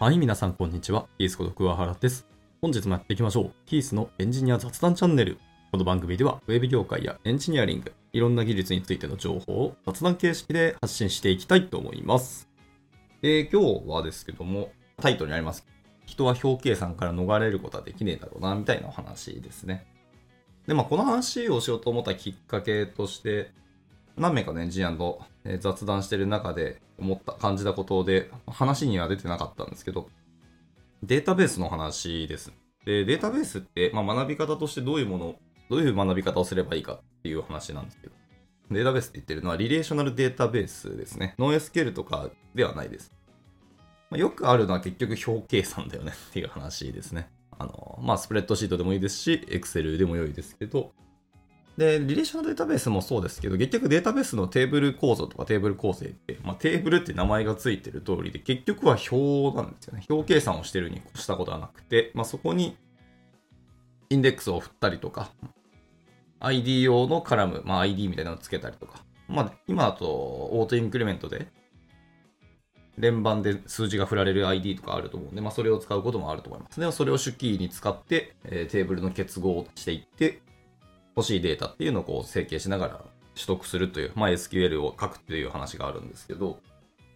はい、皆さんこんにちは。キースこと桑原です。本日もやっていきましょう。キースのエンジニア雑談チャンネル。この番組では、ウェブ業界やエンジニアリング、いろんな技術についての情報を雑談形式で発信していきたいと思います。で、今日はですけども、タイトルにあります。人は表計算から逃れることはできねえだろうな、みたいなお話ですね。で、まあ、この話をしようと思ったきっかけとして、何名かのエンジニアと雑談してる中で思った、感じたことで、話には出てなかったんですけど、データベースの話です。で、データベースって、まあ、学び方としてどういうもの、どういう学び方をすればいいかっていう話なんですけど、データベースって言ってるのはリレーショナルデータベースですね。 NoSQL とかではないです。まあ、よくあるのは結局表計算だよねっていう話ですね。あの、まあ、スプレッドシートでもいいですし、エクセルでも良いですけど、で、リレーショナルデータベースもそうですけど、結局データベースのテーブル構造とかテーブル構成って、まあ、テーブルって名前がついてる通りで、結局は表なんですよね。表計算をしてるに越したことはなくて、まあ、そこにインデックスを振ったりとか、ID 用のカラム、まあ、ID みたいなのをつけたりとか、まあ、今だと auto increment で連番で数字が振られる ID とかあると思うんで、まあ、それを使うこともあると思います。でそれを主キーに使って、えー、テーブルの結合をしていって、欲しいデータっていうのをこう整形しながら取得するという、まあ、SQL を書くっていう話があるんですけど、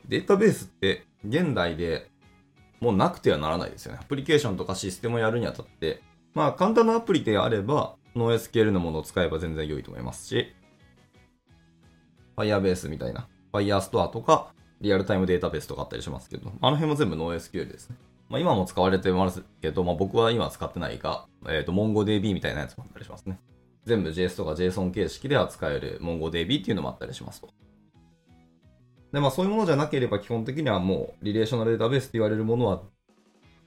データベースって現代でもうなくてはならないですよね。アプリケーションとかシステムをやるにあたって、まあ簡単なアプリであれば、NoSQL のものを使えば全然良いと思いますし、Firebase みたいな、Firestore とか、リアルタイムデータベースとかあったりしますけど、あの辺も全部 NoSQL ですね。まあ、今も使われてますけど、まあ、僕は今使ってないが、えっ、ー、と、MongoDB みたいなやつもあったりしますね。全部 JS とか JSON 形式で扱える MongoDB っていうのもあったりしますと。で、まあそういうものじゃなければ基本的にはもうリレーショナルデータベースって言われるものは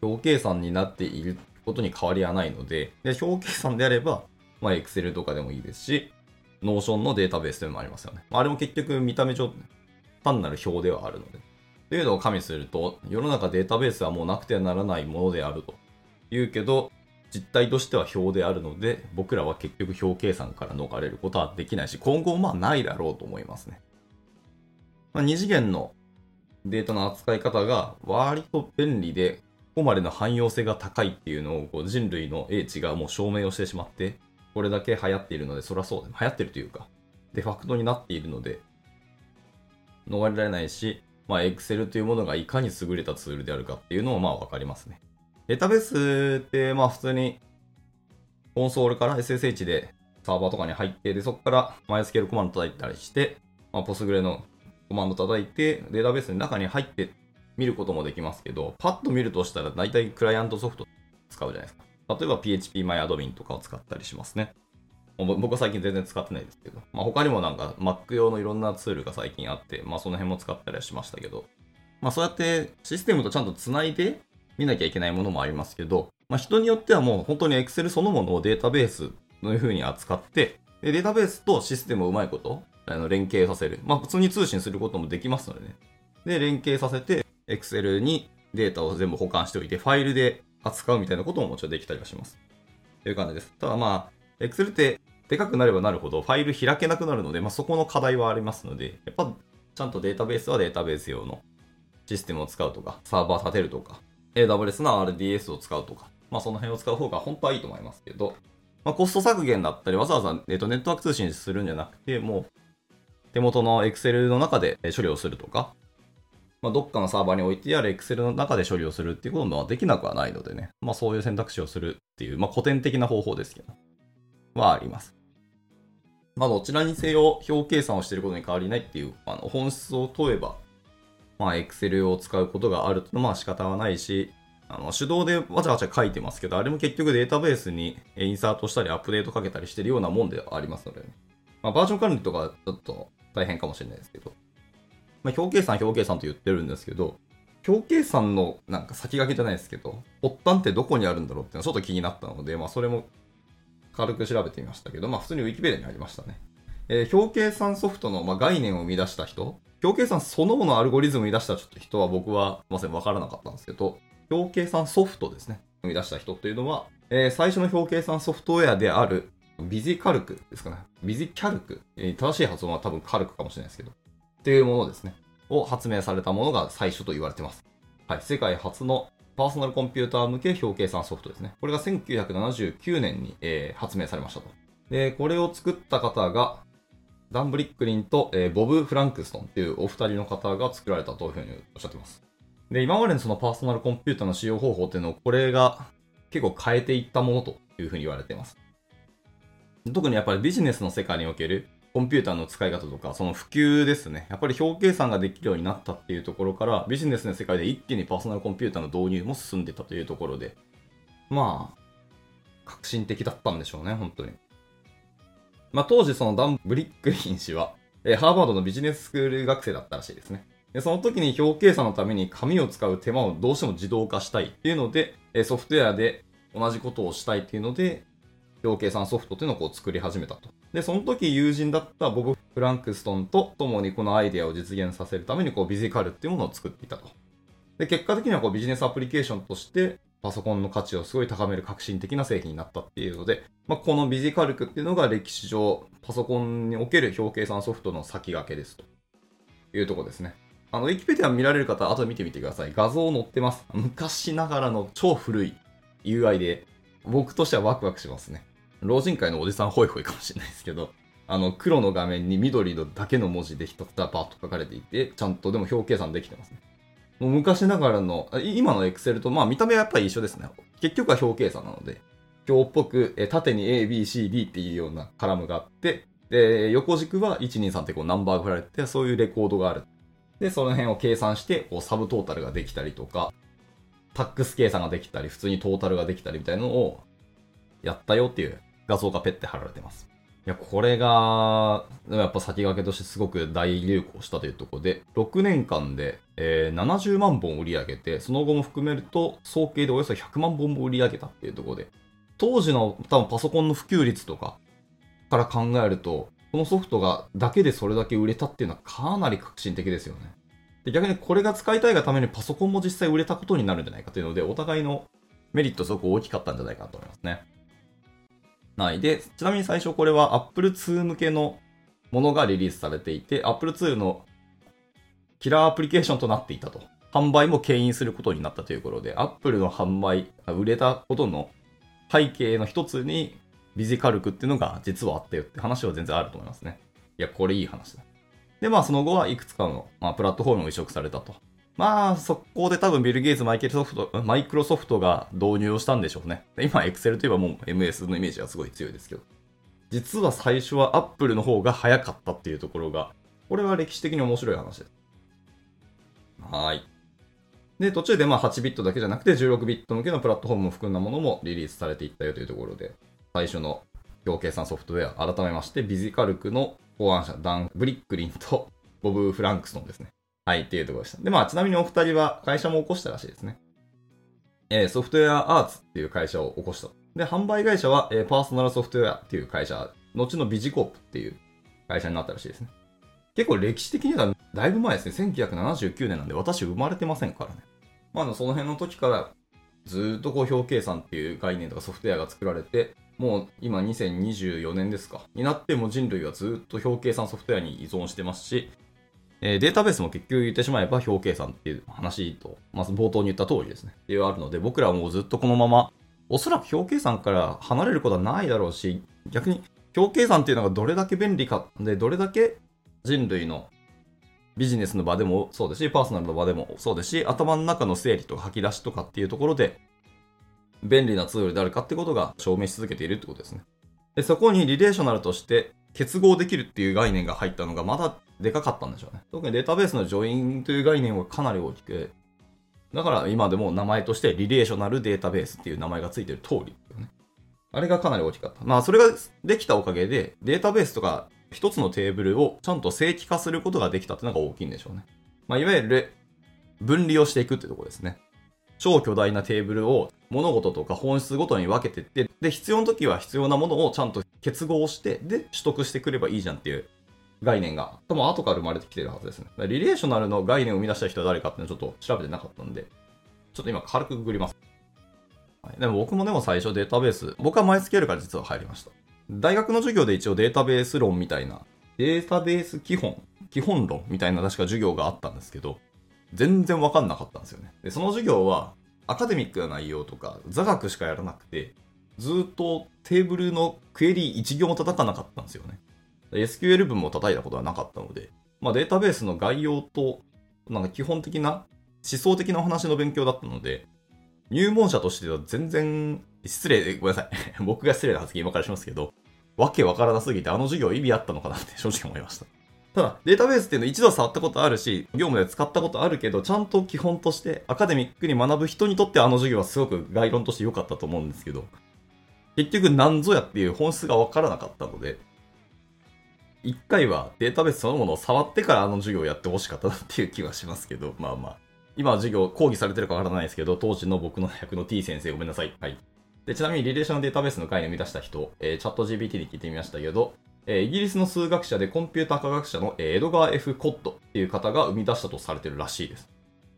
表計算になっていることに変わりはないので、で表計算であれば、まあ Excel とかでもいいですし、Notion のデータベースというのもありますよね。まあれも結局見た目上単なる表ではあるので。というのを加味すると、世の中データベースはもうなくてはならないものであるというけど、実態としては表であるので、僕らは結局表計算から逃れることはできないし、今後まあないだろうと思いますね。まあ、2次元のデータの扱い方が割と便利で、ここまでの汎用性が高いっていうのをこう人類の英知がもう証明をしてしまって、これだけ流行っているので、そりゃそうで、流行ってるというか、デファクトになっているので、逃れられないし、まあ、Excel というものがいかに優れたツールであるかっていうのもまあわかりますね。データベースって、まあ普通にコンソールから SSH でサーバーとかに入って、で、そこから MySQL コマンド叩いたりして、まあ、ポスグレのコマンド叩いて、データベースの中に入って見ることもできますけど、パッと見るとしたら大体クライアントソフト使うじゃないですか。例えば PHPMyAdmin とかを使ったりしますね。僕は最近全然使ってないですけど、まあ、他にもなんか Mac 用のいろんなツールが最近あって、まあその辺も使ったりはしましたけど、まあそうやってシステムとちゃんと繋いで見なきゃいけないものもありますけど、まあ、人によってはもう本当に Excel そのものをデータベースのいう風に扱って、でデータベースとシステムをうまいこと、あの連携させる。まあ、普通に通信することもできますのでね。で、連携させて、Excel にデータを全部保管しておいて、ファイルで扱うみたいなことももちろんできたりはします。という感じです。ただまあ、Excel ってでかくなればなるほどファイル開けなくなるので、まあ、そこの課題はありますので、やっぱちゃんとデータベースはデータベース用のシステムを使うとか、サーバー立てるとか、AWS の RDS を使うとか、まあその辺を使う方が本当はいいと思いますけど、まあコスト削減だったり、わざわざ、えー、とネットワーク通信するんじゃなくて、もう手元の Excel の中で処理をするとか、まあ、どっかのサーバーに置いてある Excel の中で処理をするっていうこともできなくはないのでね、まあそういう選択肢をするっていう、まあ古典的な方法ですけど、はあります。まあどちらにせよ表計算をしていることに変わりないっていう、あの本質を問えば、まあ、Excel を使うことがあると。まあ仕方はないし、あの手動でわちゃわちゃ書いてますけど、あれも結局データベースにインサートしたりアップデートかけたりしてるようなもんでありますので、ね、まあ、バージョン管理とかちょっと大変かもしれないですけど、まあ、表計算、表計算と言ってるんですけど、表計算のなんか先駆けじゃないですけど、発端ってどこにあるんだろうっていうのはちょっと気になったので、まあそれも軽く調べてみましたけど、まあ普通に Wikipedia にありましたね。えー、表計算ソフトの、まあ、概念を生み出した人、表計算そのものアルゴリズムを生み出したちょっと人は僕はまさにわからなかったんですけど、表計算ソフトですね。生み出した人っていうのは、えー、最初の表計算ソフトウェアであるビジカルクですかね。ビジキャルク。えー、正しい発音は多分カルクかもしれないですけど。っていうものですね。を発明されたものが最初と言われてます。はい、世界初のパーソナルコンピューター向け表計算ソフトですね。これが1979年に、えー、発明されましたと。で、これを作った方が、ダン・ブリックリンと、えー、ボブ・フランクストンっていうお二人の方が作られたというふうにおっしゃってます。で、今までのそのパーソナルコンピューターの使用方法っていうのを、これが結構変えていったものというふうに言われています。特にやっぱりビジネスの世界におけるコンピューターの使い方とか、その普及ですね。やっぱり表計算ができるようになったっていうところから、ビジネスの世界で一気にパーソナルコンピューターの導入も進んでたというところで、まあ、革新的だったんでしょうね、本当に。まあ当時そのダン・ブリックリン氏は、えー、ハーバードのビジネススクール学生だったらしいですね。でその時に表計算のために紙を使う手間をどうしても自動化したいっていうので、え、ソフトウェアで同じことをしたいっていうので、表計算ソフトっていうのをこう作り始めたと。で、その時友人だったボブ・フランクストンと共にこのアイデアを実現させるためにこうビジカルっていうものを作っていたと。で、結果的にはこうビジネスアプリケーションとしてパソコンの価値をすごい高める革新的な製品になったっていうので、まあ、このビジカルクっていうのが歴史上パソコンにおける表計算ソフトの先駆けですというとこですね。あの、ウィキペディア見られる方、後で見てみてください。画像載ってます。昔ながらの超古い UI で、僕としてはワクワクしますね。老人会のおじさんホイホイかもしれないですけど、あの、黒の画面に緑のだけの文字でひたすらパーッと書かれていて、ちゃんとでも表計算できてますね。もう昔ながらの、今の Excel と、まあ見た目はやっぱり一緒ですね。結局は表計算なので、表っぽく、え縦に A, B, C, D っていうようなカラムがあって、で、横軸は123ってこうナンバーが振られて、そういうレコードがある。で、その辺を計算して、こうサブトータルができたりとか、タックス計算ができたり、普通にトータルができたりみたいなのをやったよっていう画像がペッて貼られてます。いや、これが、やっぱ先駆けとしてすごく大流行したというところで、6年間で、えー、70万本売り上げて、その後も含めると、総計でおよそ100万本も売り上げたっていうところで、当時の多分パソコンの普及率とかから考えると、このソフトがだけでそれだけ売れたっていうのはかなり革新的ですよね。で逆にこれが使いたいがためにパソコンも実際売れたことになるんじゃないかというので、お互いのメリットすごく大きかったんじゃないかなと思いますね。はい。で、ちなみに最初これは Apple II 向けのものがリリースされていて、Apple II のキラーアプリケーションとなっていたと。販売も牽引することになったということで、Apple の販売、売れたことの背景の一つに、ビジカルクっていうのが実はあったよって話は全然あると思いますね。いや、これいい話だ。で、まあその後はいくつかの、まあ、プラットフォームを移植されたと。まあ、そこで多分ビル・ゲイツ、マイケルソフト、マイクロソフトが導入をしたんでしょうね。今、エクセルといえばもう MS のイメージがすごい強いですけど。実は最初はアップルの方が早かったっていうところが、これは歴史的に面白い話です。はい。で、途中でまあ8ビットだけじゃなくて16ビット向けのプラットフォームを含んだものもリリースされていったよというところで、最初の表計算ソフトウェア、改めまして、ビジカルクの考案者、ダン・ブリックリンとボブ・フランクストンですね。はい、っていうところでした。で、まあ、ちなみにお二人は会社も起こしたらしいですね。えー、ソフトウェアアーツっていう会社を起こした。で、販売会社は、えー、パーソナルソフトウェアっていう会社、後のビジコープっていう会社になったらしいですね。結構歴史的にはだいぶ前ですね。1979年なんで私生まれてませんからね。まあ、その辺の時からずっとこう表計算っていう概念とかソフトウェアが作られて、もう今2024年ですか。になっても人類はずっと表計算ソフトウェアに依存してますし、え、データベースも結局言ってしまえば表計算っていう話と、まず冒頭に言った通りですね。っていうあるので、僕らはもうずっとこのまま、おそらく表計算から離れることはないだろうし、逆に表計算っていうのがどれだけ便利か、で、どれだけ人類のビジネスの場でもそうですし、パーソナルの場でもそうですし、頭の中の整理とか吐き出しとかっていうところで、便利なツールであるかってことが証明し続けているってことですね。で、そこにリレーショナルとして結合できるっていう概念が入ったのがまだでかかったんでしょうね。特にデータベースのジョインという概念はかなり大きく、だから今でも名前としてリレーショナルデータベースっていう名前がついてる通り、ね。あれがかなり大きかった。まあそれができたおかげでデータベースとか一つのテーブルをちゃんと正規化することができたっていうのが大きいんでしょうね。まあいわゆる分離をしていくってとこですね。超巨大なテーブルを物事とか本質ごとに分けていって、で、必要な時は必要なものをちゃんと結合して、で、取得してくればいいじゃんっていう概念が、多分後から生まれてきてるはずですね。リレーショナルの概念を生み出した人は誰かっていうのはちょっと調べてなかったんで、ちょっと今軽くググります。はい、でも僕もでも最初データベース、僕は毎月やるから実は入りました。大学の授業で一応データベース論みたいな、データベース基本、基本論みたいな確か授業があったんですけど、全然わかんなかったんですよね。で、その授業は、アカデミックな内容とか、座学しかやらなくて、ずっとテーブルのクエリ1行も叩かなかったんですよね。SQL 文も叩いたことはなかったので、まあ、データベースの概要と、なんか基本的な思想的なお話の勉強だったので、入門者としては全然、失礼、ごめんなさい。僕が失礼な発言今からしますけど、わけわからなすぎてあの授業意味あったのかなって正直思いました。ただ、データベースっていうのは一度触ったことあるし、業務で使ったことあるけど、ちゃんと基本としてアカデミックに学ぶ人にとってあの授業はすごく概論として良かったと思うんですけど、結局何ぞやっていう本質がわからなかったので、一回はデータベースそのものを触ってからあの授業をやってほしかったなっていう気はしますけど、まあまあ。今は授業講義されてるかわからないですけど、当時の僕の役の T 先生ごめんなさい。はい。で、ちなみにリレーションデータベースの回を生み出した人、えー、チャット GPT に聞いてみましたけど、えー、イギリスの数学者でコンピューター科学者の、えー、エドガー・ F・ コットっていう方が生み出したとされてるらしいです。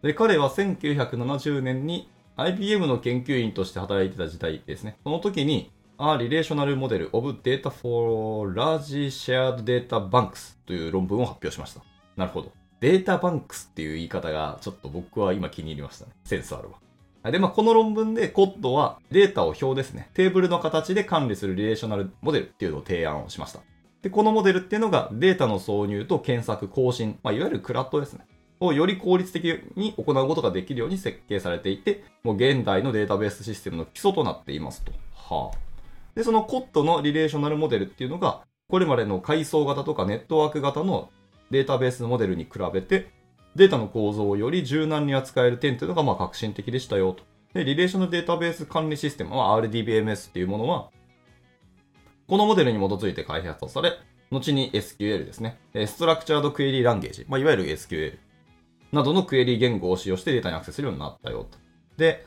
で、彼は1970年に IBM の研究員として働いてた時代ですね。その時に、A Relational Model of Data for Large Shared Data Banks という論文を発表しました。なるほど。データバンクスっていう言い方がちょっと僕は今気に入りましたね。センスあるわ。で、まあ、この論文でコッドはデータを表ですね。テーブルの形で管理するリレーショナルモデルっていうのを提案をしました。で、このモデルっていうのがデータの挿入と検索、更新、まあ、いわゆるクラッドですね。をより効率的に行うことができるように設計されていて、もう現代のデータベースシステムの基礎となっていますと。はあ。で、そのコットのリレーショナルモデルっていうのが、これまでの階層型とかネットワーク型のデータベースモデルに比べて、データの構造をより柔軟に扱える点というのがまあ革新的でしたよと。で、リレーショナルデータベース管理システム、まあ、RDBMS っていうものは、このモデルに基づいて開発され、後に SQL ですね。ストラクチャードクエリーランゲージ、まあ、いわゆる SQL などのクエリー言語を使用してデータにアクセスするようになったよと。で、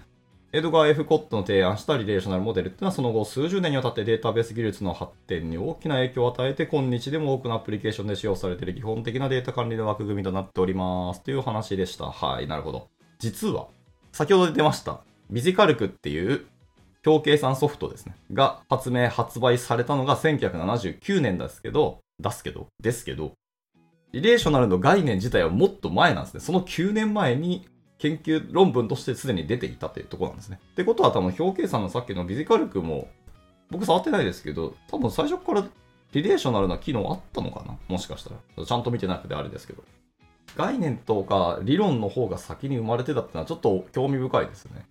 エドガー・ F・ コットの提案したリレーショナルモデルっていうのはその後数十年にわたってデータベース技術の発展に大きな影響を与えて今日でも多くのアプリケーションで使用されている基本的なデータ管理の枠組みとなっておりますという話でした。はい、なるほど。実は、先ほど出ました、ビジカルクっていう表計算ソフトですね。が発明、発売されたのが1979年ですけど、出すけど、ですけど、リレーショナルの概念自体はもっと前なんですね。その9年前に研究論文としてすでに出ていたというところなんですね。ってことは多分表計算のさっきのビジカルクも僕触ってないですけど、多分最初からリレーショナルな機能あったのかな？もしかしたら。ちゃんと見てなくてあれですけど。概念とか理論の方が先に生まれてたってのはちょっと興味深いですね。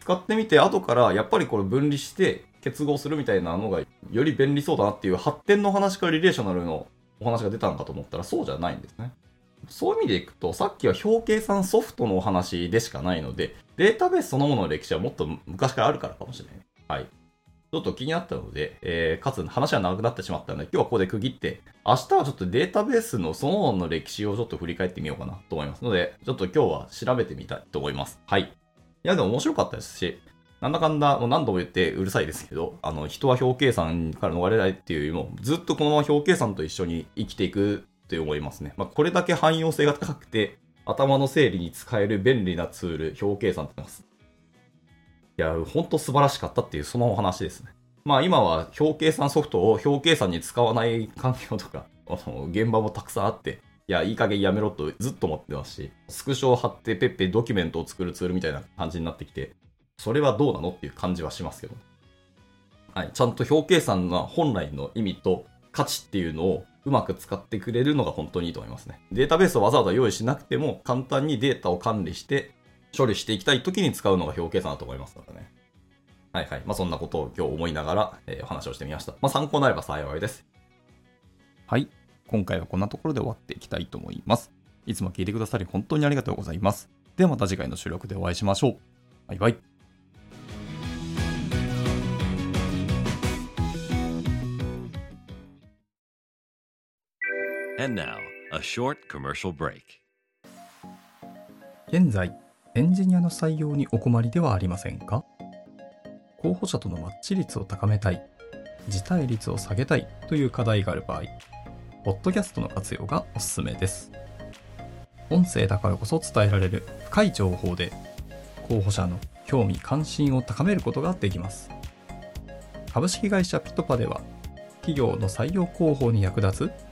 使ってみて後からやっぱりこれ分離して結合するみたいなのがより便利そうだなっていう発展の話からリレーショナルのお話が出たのかと思ったらそうじゃないんですね。そういう意味でいくと、さっきは表計算ソフトのお話でしかないので、データベースそのものの歴史はもっと昔からあるからかもしれない。はい。ちょっと気になったので、えー、かつ話は長くなってしまったので、今日はここで区切って、明日はちょっとデータベースのそのものの歴史をちょっと振り返ってみようかなと思いますので、ちょっと今日は調べてみたいと思います。はい。いや、でも面白かったですし、なんだかんだ、もう何度も言ってうるさいですけど、あの、人は表計算から逃れないっていうよりも、ずっとこのまま表計算と一緒に生きていくって思いますね。まあ、これだけ汎用性が高くて、頭の整理に使える便利なツール、表計算ってます。いや、ほんと素晴らしかったっていうそのお話ですね。まあ今は表計算ソフトを表計算に使わない環境とか、あの現場もたくさんあって、いや、いい加減やめろとずっと思ってますし、スクショを貼ってペッペドキュメントを作るツールみたいな感じになってきて、それはどうなのっていう感じはしますけど。はい、ちゃんと表計算の本来の意味と価値っていうのをうまく使ってくれるのが本当にいいと思いますね。データベースをわざわざ用意しなくても簡単にデータを管理して処理していきたい時に使うのが表計算だと思いますからね。はいはい。まあそんなことを今日思いながら、えー、お話をしてみました。まあ参考になれば幸いです。はい。今回はこんなところで終わっていきたいと思います。いつも聞いてくださり本当にありがとうございます。ではまた次回の収録でお会いしましょう。バイバイ。And now, a short commercial break. 現在、エンジニアの採用にお困りではありませんか？候補者とのマッチ率を高めたい、辞退率を下げたいという課題がある場合、ポッドキャストの活用がおすすめです。音声だからこそ伝えられる深い情報で、候補者の興味関心を高めることができます。株式会社ピトパでは、企業の採用広報に役立つ